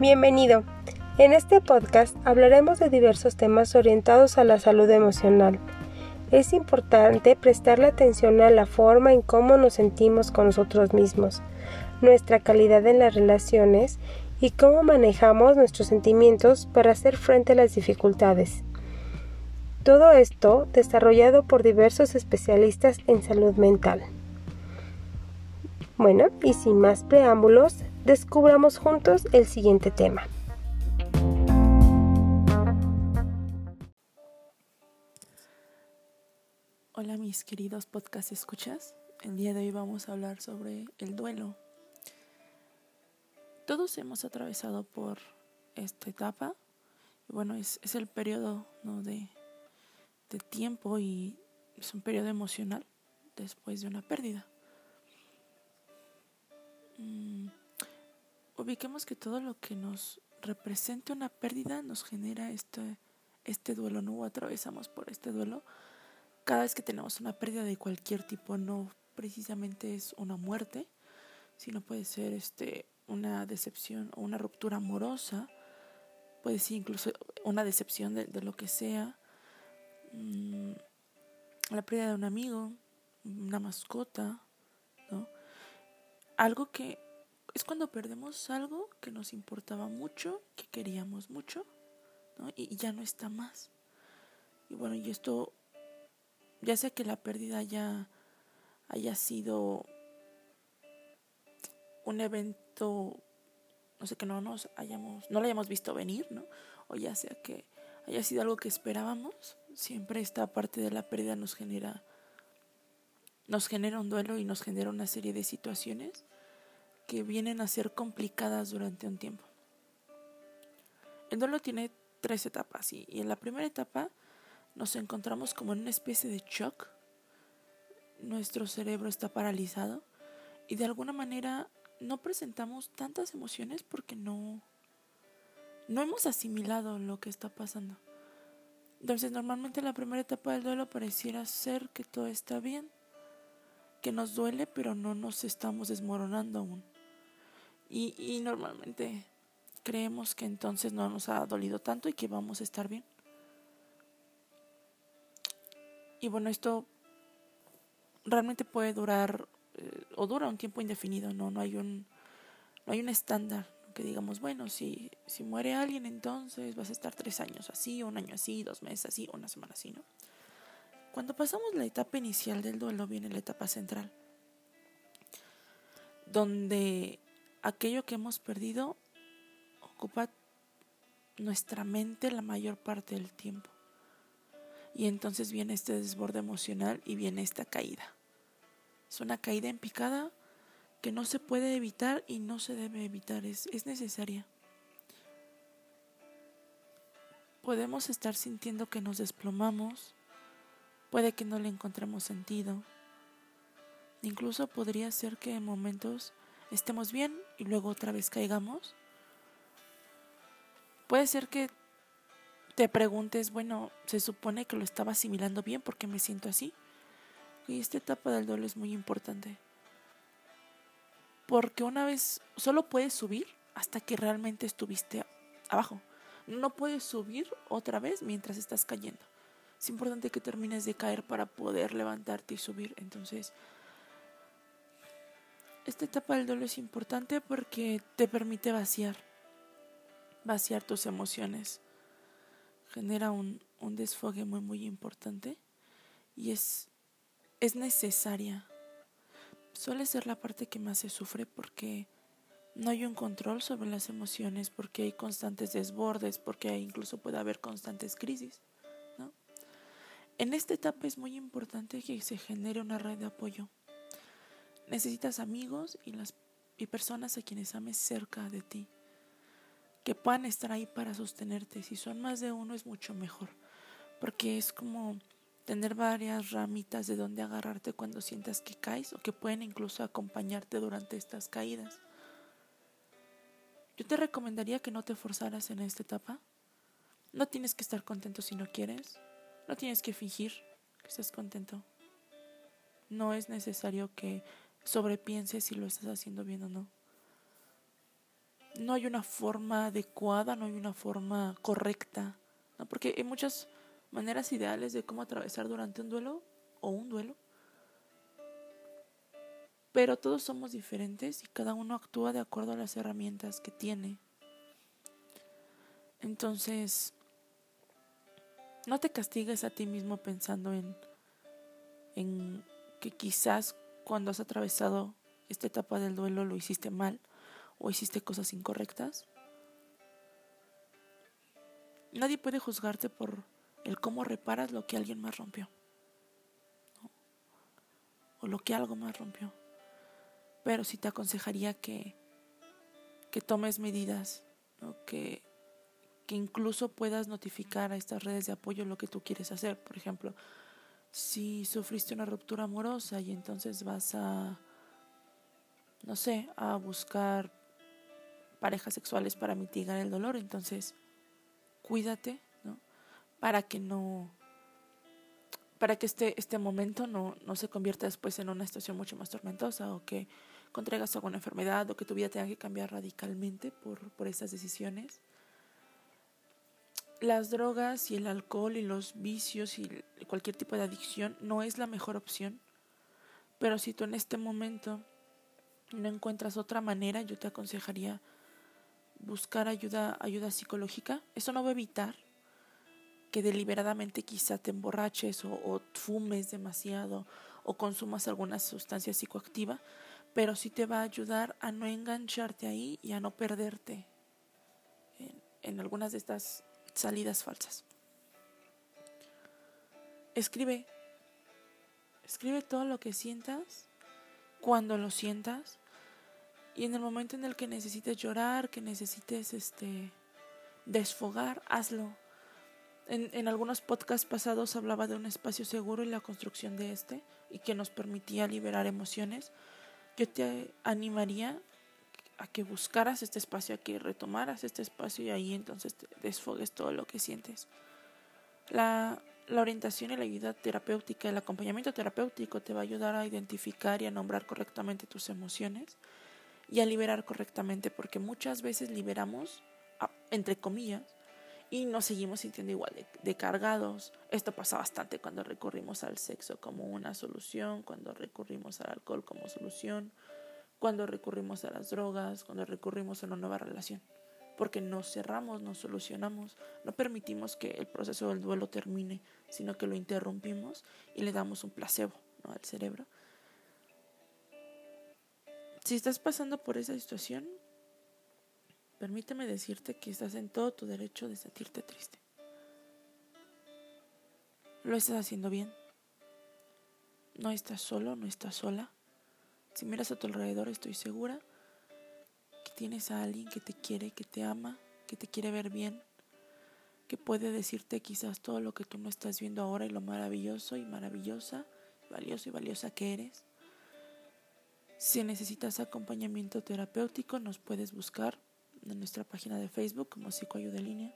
Bienvenido. En este podcast hablaremos de diversos temas orientados a la salud emocional. Es importante prestarle atención a la forma en cómo nos sentimos con nosotros mismos, nuestra calidad en las relaciones y cómo manejamos nuestros sentimientos para hacer frente a las dificultades. Todo esto desarrollado por diversos especialistas en salud mental. Bueno, y sin más preámbulos, descubramos juntos el siguiente tema. Hola mis queridos podcast escuchas. El día de hoy vamos a hablar sobre el duelo. Todos hemos atravesado por esta etapa. Bueno, es, es el periodo de, de tiempo y es un periodo emocional después de una pérdida. Mm, ubiquemos que todo lo que nos represente una pérdida nos genera este, este duelo, ¿no? atravesamos por este duelo cada vez que tenemos una pérdida de cualquier tipo, no precisamente es una muerte, sino puede ser este, una decepción o una ruptura amorosa, puede ser incluso una decepción de, lo que sea, mm, la pérdida de un amigo, una mascota, ¿no? Algo que es cuando perdemos algo que nos importaba mucho, que queríamos mucho, ¿no? y, ya no está más. Y bueno, y esto, ya sea que la pérdida ya haya sido un evento, no sé, que no nos hayamos, no lo hayamos visto venir, ¿no? O ya sea que haya sido algo que esperábamos, siempre esta parte de la pérdida nos genera, nos genera un duelo y nos genera una serie de situaciones que vienen a ser complicadas durante un tiempo. El duelo tiene tres etapas y, en la primera etapa nos encontramos como en una especie de shock. Nuestro cerebro está paralizado y de alguna manera no presentamos tantas emociones porque no, no hemos asimilado lo que está pasando. Entonces normalmente la primera etapa del duelo pareciera ser que todo está bien, que nos duele pero no nos estamos desmoronando aún. Y, normalmente creemos que entonces no nos ha dolido tanto y que vamos a estar bien. Y bueno, esto realmente puede durar eh, o dura un tiempo indefinido, no, no hay un no hay un estándar que digamos, bueno, si, si muere alguien entonces vas a estar tres años así, un año así, dos meses así, una semana así, ¿no? Cuando pasamos la etapa inicial del duelo viene la etapa central, donde aquello que hemos perdido ocupa nuestra mente la mayor parte del tiempo. Y entonces viene este desborde emocional y viene esta caída. Es una caída en picada que no se puede evitar y no se debe evitar, es, es necesaria. Podemos estar sintiendo que nos desplomamos, puede que no le encontremos sentido. Incluso podría ser que en momentos estemos bien y luego otra vez caigamos. Puede ser que te preguntes, bueno, se supone que lo estaba asimilando bien porque me siento así. Y esta etapa del duelo es muy importante. Porque una vez solo puedes subir hasta que realmente estuviste abajo. No puedes subir otra vez mientras estás cayendo. Es importante que termines de caer para poder levantarte y subir. Entonces, esta etapa del duelo es importante porque te permite vaciar, vaciar tus emociones. Genera un, un desfogue muy, muy importante y es, es necesaria. Suele ser la parte que más se sufre porque no hay un control sobre las emociones, porque hay constantes desbordes, porque incluso puede haber constantes crisis. En esta etapa es muy importante que se genere una red de apoyo Necesitas amigos y, las, y personas a quienes ames cerca de ti, que puedan estar ahí para sostenerte. Si son más de uno es mucho mejor, porque es como tener varias ramitas de donde agarrarte cuando sientas que caes o que pueden incluso acompañarte durante estas caídas. Yo te recomendaría que no te forzaras en esta etapa. No tienes que estar contento si no quieres. No tienes que fingir que estás contento. No es necesario que sobrepiense si lo estás haciendo bien o no. no hay una forma adecuada, no hay una forma correcta, porque hay muchas maneras ideales de cómo atravesar durante un duelo o un duelo. Pero todos somos diferentes y cada uno actúa de acuerdo a las herramientas que tiene. Entonces, no te castigues a ti mismo pensando en, en que quizás cuando has atravesado esta etapa del duelo lo hiciste mal o hiciste cosas incorrectas. Nadie puede juzgarte por el cómo reparas lo que alguien más rompió. O lo que algo más rompió. Pero sí te aconsejaría que, que tomes medidas, que, que incluso puedas notificar a estas redes de apoyo lo que tú quieres hacer. Por ejemplo, si sufriste una ruptura amorosa y entonces vas a, no sé, a buscar parejas sexuales para mitigar el dolor, entonces cuídate, ¿no? Para que no para que este, este momento no, no se convierta después en una situación mucho más tormentosa o que contraigas alguna enfermedad o que tu vida tenga que cambiar radicalmente por, por estas decisiones. Las drogas y el alcohol y los vicios y cualquier tipo de adicción no es la mejor opción, pero si tú en este momento no encuentras otra manera, yo te aconsejaría buscar ayuda, ayuda psicológica. Eso no va a evitar que deliberadamente quizá te emborraches o, fumes demasiado o consumas alguna sustancia psicoactiva, pero sí te va a ayudar a no engancharte ahí y a no perderte en, en algunas de estas salidas falsas. Escribe, escribe todo lo que sientas, cuando lo sientas, y en el momento en el que necesites llorar, que necesites este desfogar, hazlo. En, en algunos podcasts pasados hablaba de un espacio seguro y la construcción de este y que nos permitía liberar emociones. Yo te animaría a que buscaras este espacio, a que retomaras este espacio y ahí entonces te desfogues todo lo que sientes. La, orientación y la ayuda terapéutica, el acompañamiento terapéutico te va a ayudar a identificar y a nombrar correctamente tus emociones y a liberar correctamente, porque muchas veces liberamos, entre comillas, y nos seguimos sintiendo igual de, cargados. Esto pasa bastante cuando recurrimos al sexo como una solución, cuando recurrimos al alcohol como solución, cuando recurrimos a las drogas, cuando recurrimos a una nueva relación. Porque nos cerramos, nos solucionamos, no permitimos que el proceso del duelo termine, sino que lo interrumpimos y le damos un placebo al cerebro si estás pasando por esa situación, permíteme decirte que estás en todo tu derecho de sentirte triste. Lo estás haciendo bien. No estás solo, no estás sola. Si miras a tu alrededor, estoy segura que tienes a alguien que te quiere, que te ama, que te quiere ver bien, que puede decirte quizás todo lo que tú no estás viendo ahora y lo maravilloso y maravillosa, valioso y valiosa que eres. Si necesitas acompañamiento terapéutico, nos puedes buscar en nuestra página de Facebook como Psicoayuda línea.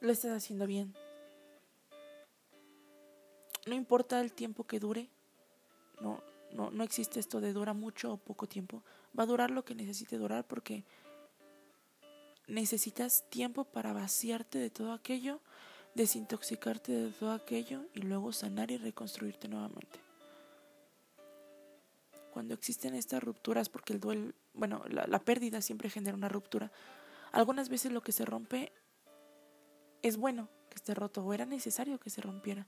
Lo estás haciendo bien. No importa el tiempo que dure. No, no, no existe esto de dura mucho o poco tiempo. Va a durar lo que necesite durar porque necesitas tiempo para vaciarte de todo aquello, desintoxicarte de todo aquello y luego sanar y reconstruirte nuevamente cuando existen estas rupturas, porque el duelo, bueno, la, pérdida siempre genera una ruptura, algunas veces lo que se rompe es bueno que esté roto o era necesario que se rompiera.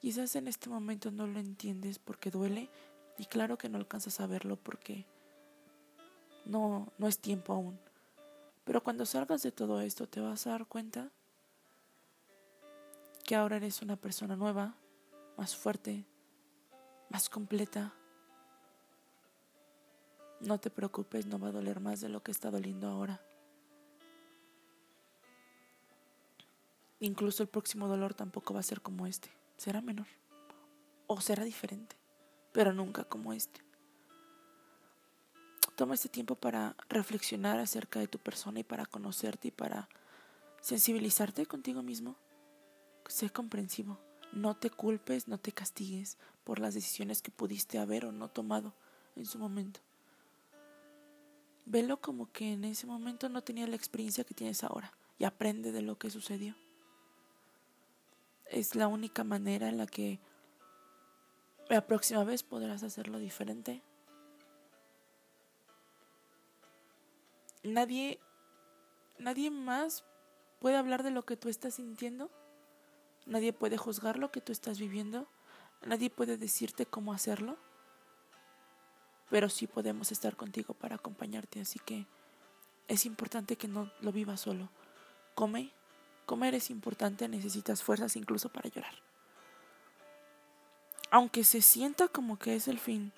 Quizás en este momento no lo entiendes porque duele y claro que no alcanzas a verlo porque no, no es tiempo aún. Pero cuando salgas de todo esto te vas a dar cuenta que ahora eres una persona nueva, más fuerte, más completa, no te preocupes, no va a doler más de lo que está doliendo ahora. Incluso el próximo dolor tampoco va a ser como este. Será menor. O será diferente. Pero nunca como este. Toma este tiempo para reflexionar acerca de tu persona y para conocerte y para sensibilizarte contigo mismo. Sé comprensivo. No te culpes, no te castigues por las decisiones que pudiste haber o no tomado en su momento. velo como que en ese momento no tenía la experiencia que tienes ahora y aprende de lo que sucedió. Es la única manera en la que la próxima vez podrás hacerlo diferente. Nadie nadie más puede hablar de lo que tú estás sintiendo. Nadie puede juzgar lo que tú estás viviendo. Nadie puede decirte cómo hacerlo pero sí podemos estar contigo para acompañarte, así que es importante que no lo vivas solo. Come, comer es importante, necesitas fuerzas incluso para llorar. Aunque se sienta como que es el fin,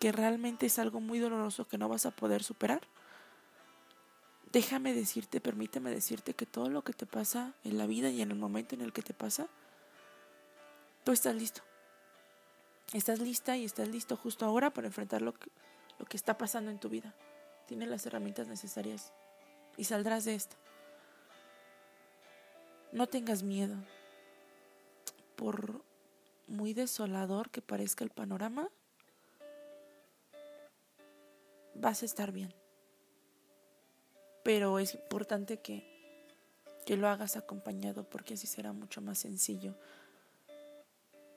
que realmente es algo muy doloroso que no vas a poder superar, déjame decirte, permíteme decirte que todo lo que te pasa en la vida y en el momento en el que te pasa, tú estás listo. Estás lista y estás listo justo ahora para enfrentar lo que, lo que está pasando en tu vida. Tienes las herramientas necesarias y saldrás de esto. No tengas miedo. Por muy desolador que parezca el panorama, vas a estar bien. Pero es importante que, que lo hagas acompañado porque así será mucho más sencillo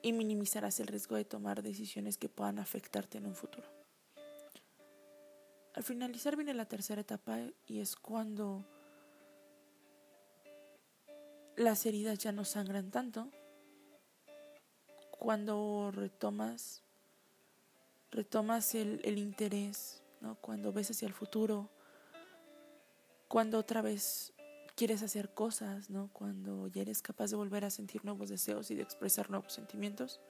y minimizarás el riesgo de tomar decisiones que puedan afectarte en un futuro. Al finalizar viene la tercera etapa y es cuando las heridas ya no sangran tanto, cuando retomas retomas el, el interés, ¿no? cuando ves hacia el futuro, cuando otra vez quieres hacer cosas, ¿no? Cuando ya eres capaz de volver a sentir nuevos deseos y de expresar nuevos sentimientos.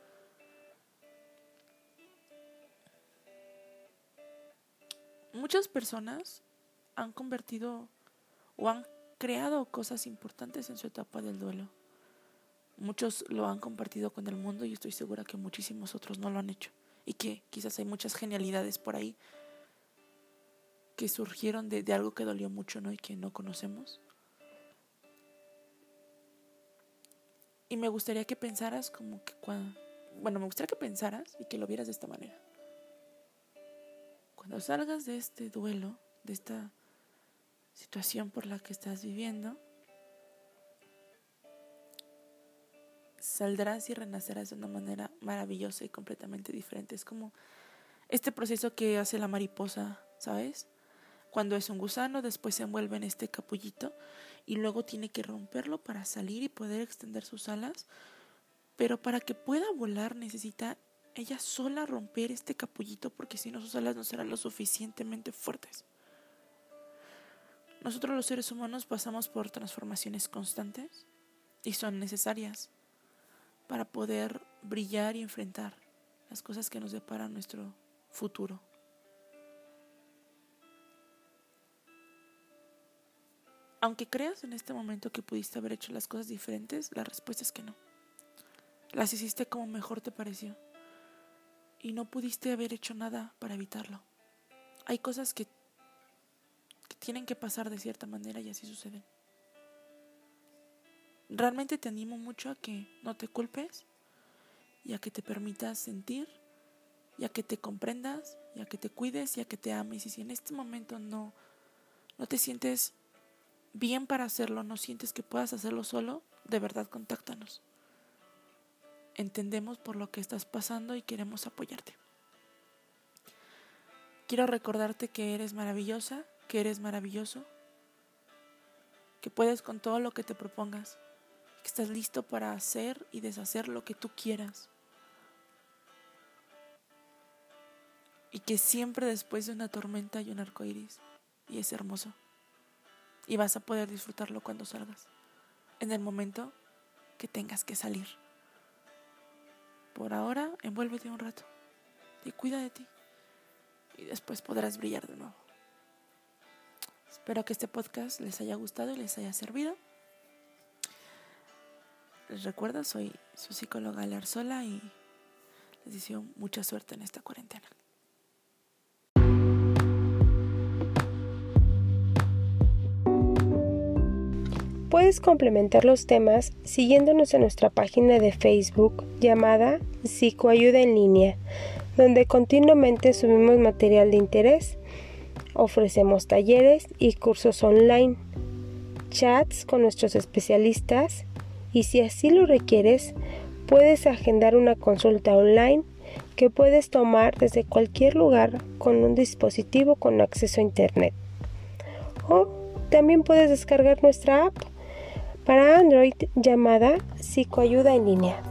Muchas personas han convertido o han creado cosas importantes en su etapa del duelo. Muchos lo han compartido con el mundo y estoy segura que muchísimos otros no lo han hecho. Y que quizás hay muchas genialidades por ahí que surgieron de, de algo que dolió mucho ¿no? y que no conocemos. Y me gustaría que pensaras como que cuando... Bueno, me gustaría que pensaras y que lo vieras de esta manera. Cuando salgas de este duelo, de esta situación por la que estás viviendo, saldrás y renacerás de una manera maravillosa y completamente diferente. Es como este proceso que hace la mariposa, ¿sabes? Cuando es un gusano, después se envuelve en este capullito y luego tiene que romperlo para salir y poder extender sus alas. Pero para que pueda volar necesita ella sola romper este capullito porque si no sus alas no serán lo suficientemente fuertes. Nosotros los seres humanos pasamos por transformaciones constantes y son necesarias para poder brillar y enfrentar las cosas que nos deparan nuestro futuro. Aunque creas en este momento que pudiste haber hecho las cosas diferentes, la respuesta es que no. Las hiciste como mejor te pareció. Y no pudiste haber hecho nada para evitarlo. Hay cosas que tienen que pasar de cierta manera y así suceden. Realmente te animo mucho a que no te culpes y a que te permitas sentir y a que te comprendas y a que te cuides y a que te ames. Y si en este momento no, no te sientes bien para hacerlo, no sientes que puedas hacerlo solo, de verdad contáctanos. Entendemos por lo que estás pasando y queremos apoyarte. Quiero recordarte que eres maravillosa, que eres maravilloso, que puedes con todo lo que te propongas, que estás listo para hacer y deshacer lo que tú quieras. Y que siempre después de una tormenta hay un arco iris, y es hermoso y vas a poder disfrutarlo cuando salgas, en el momento que tengas que salir. Por ahora, envuélvete un rato y cuida de ti y después podrás brillar de nuevo. Espero que este podcast les haya gustado y les haya servido. Les recuerdo, soy su psicóloga Sola y les deseo mucha suerte en esta cuarentena. Puedes complementar los temas siguiéndonos en nuestra página de Facebook llamada Psicoayuda en línea, donde continuamente subimos material de interés. Ofrecemos talleres y cursos online, chats con nuestros especialistas y si así lo requieres, puedes agendar una consulta online que puedes tomar desde cualquier lugar con un dispositivo con acceso a Internet. O también puedes descargar nuestra app para Android llamada Psicoayuda en línea.